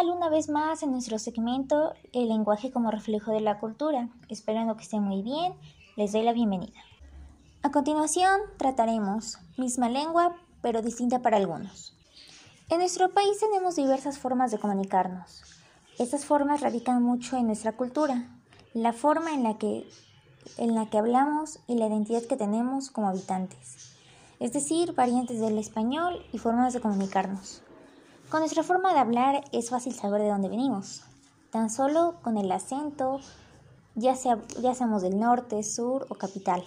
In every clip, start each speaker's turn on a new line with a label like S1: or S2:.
S1: tal? Una vez más en nuestro segmento El lenguaje como reflejo de la cultura. Esperando que estén muy bien, les doy la bienvenida. A continuación trataremos misma lengua, pero distinta para algunos. En nuestro país tenemos diversas formas de comunicarnos. Estas formas radican mucho en nuestra cultura, la forma en la que, en la que hablamos y la identidad que tenemos como habitantes, es decir, variantes del español y formas de comunicarnos. Con nuestra forma de hablar es fácil saber de dónde venimos, tan solo con el acento, ya, sea, ya seamos del norte, sur o capital.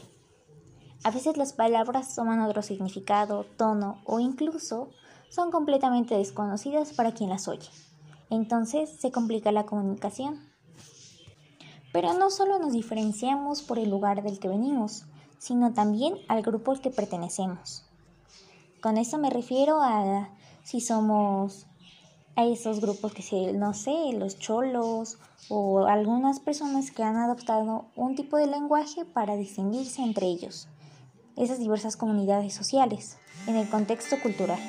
S1: A veces las palabras toman otro significado, tono o incluso son completamente desconocidas para quien las oye. Entonces se complica la comunicación. Pero no solo nos diferenciamos por el lugar del que venimos, sino también al grupo al que pertenecemos. Con eso me refiero a si somos a esos grupos que se, no sé, los cholos o algunas personas que han adoptado un tipo de lenguaje para distinguirse entre ellos, esas diversas comunidades sociales, en el contexto cultural.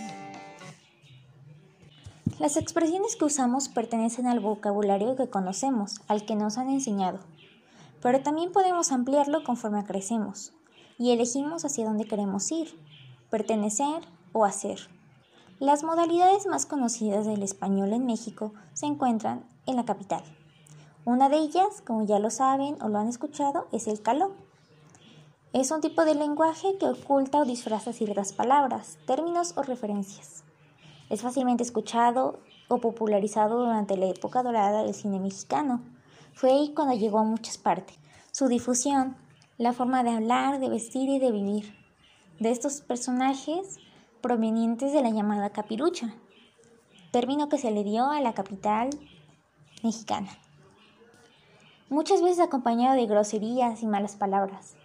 S1: Las expresiones que usamos pertenecen al vocabulario que conocemos, al que nos han enseñado, pero también podemos ampliarlo conforme crecemos y elegimos hacia dónde queremos ir, pertenecer o hacer. Las modalidades más conocidas del español en México se encuentran en la capital. Una de ellas, como ya lo saben o lo han escuchado, es el caló. Es un tipo de lenguaje que oculta o disfraza ciertas palabras, términos o referencias. Es fácilmente escuchado o popularizado durante la época dorada del cine mexicano. Fue ahí cuando llegó a muchas partes. Su difusión, la forma de hablar, de vestir y de vivir. De estos personajes provenientes de la llamada capirucha, término que se le dio a la capital mexicana. Muchas veces acompañado de groserías y malas palabras.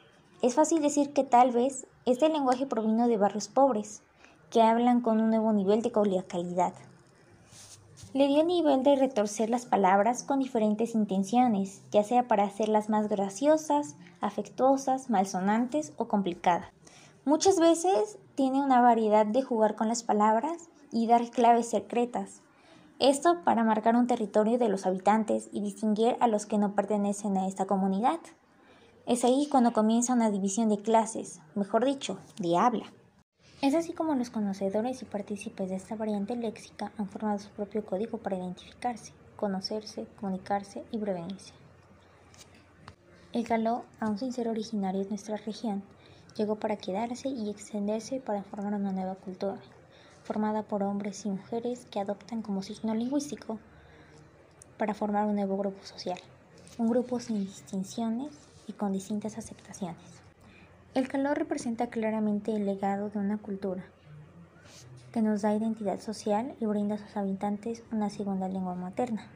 S1: Es fácil decir que tal vez este lenguaje provino de barrios pobres, que hablan con un nuevo nivel de coloquialidad. Le dio nivel de retorcer las palabras con diferentes intenciones, ya sea para hacerlas más graciosas, afectuosas, malsonantes o complicadas. Muchas veces tiene una variedad de jugar con las palabras y dar claves secretas. Esto para marcar un territorio de los habitantes y distinguir a los que no pertenecen a esta comunidad. Es ahí cuando comienza una división de clases, mejor dicho, de habla. Es así como los conocedores y partícipes de esta variante léxica han formado su propio código para identificarse, conocerse, comunicarse y prevenirse. El caló, aún sin ser originario de nuestra región, llegó para quedarse y extenderse para formar una nueva cultura, formada por hombres y mujeres que adoptan como signo lingüístico para formar un nuevo grupo social, un grupo sin distinciones y con distintas aceptaciones. El calor representa claramente el legado de una cultura que nos da identidad social y brinda a sus habitantes una segunda lengua materna.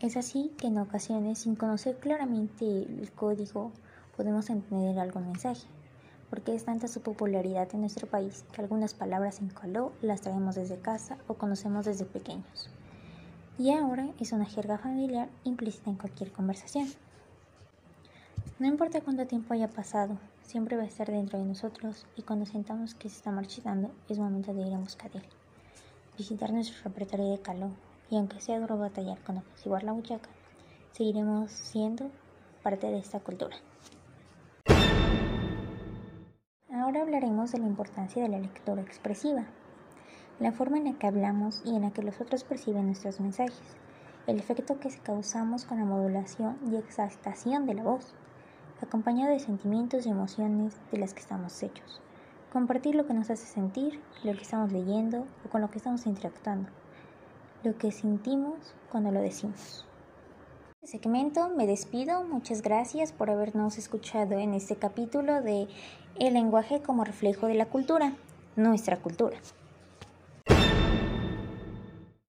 S1: Es así que en ocasiones, sin conocer claramente el código, podemos entender algún mensaje porque es tanta su popularidad en nuestro país que algunas palabras en caló las traemos desde casa o conocemos desde pequeños. Y ahora es una jerga familiar implícita en cualquier conversación. No importa cuánto tiempo haya pasado, siempre va a estar dentro de nosotros y cuando sentamos que se está marchitando es momento de ir en busca él. Visitar nuestro repertorio de caló y aunque sea duro batallar con apaciguar la buchaca, seguiremos siendo parte de esta cultura. Ahora hablaremos de la importancia de la lectura expresiva, la forma en la que hablamos y en la que los otros perciben nuestros mensajes, el efecto que causamos con la modulación y exaltación de la voz, acompañado de sentimientos y emociones de las que estamos hechos, compartir lo que nos hace sentir, lo que estamos leyendo o con lo que estamos interactuando, lo que sentimos cuando lo decimos segmento me despido. Muchas gracias por habernos escuchado en este capítulo de El lenguaje como reflejo de la cultura, nuestra cultura.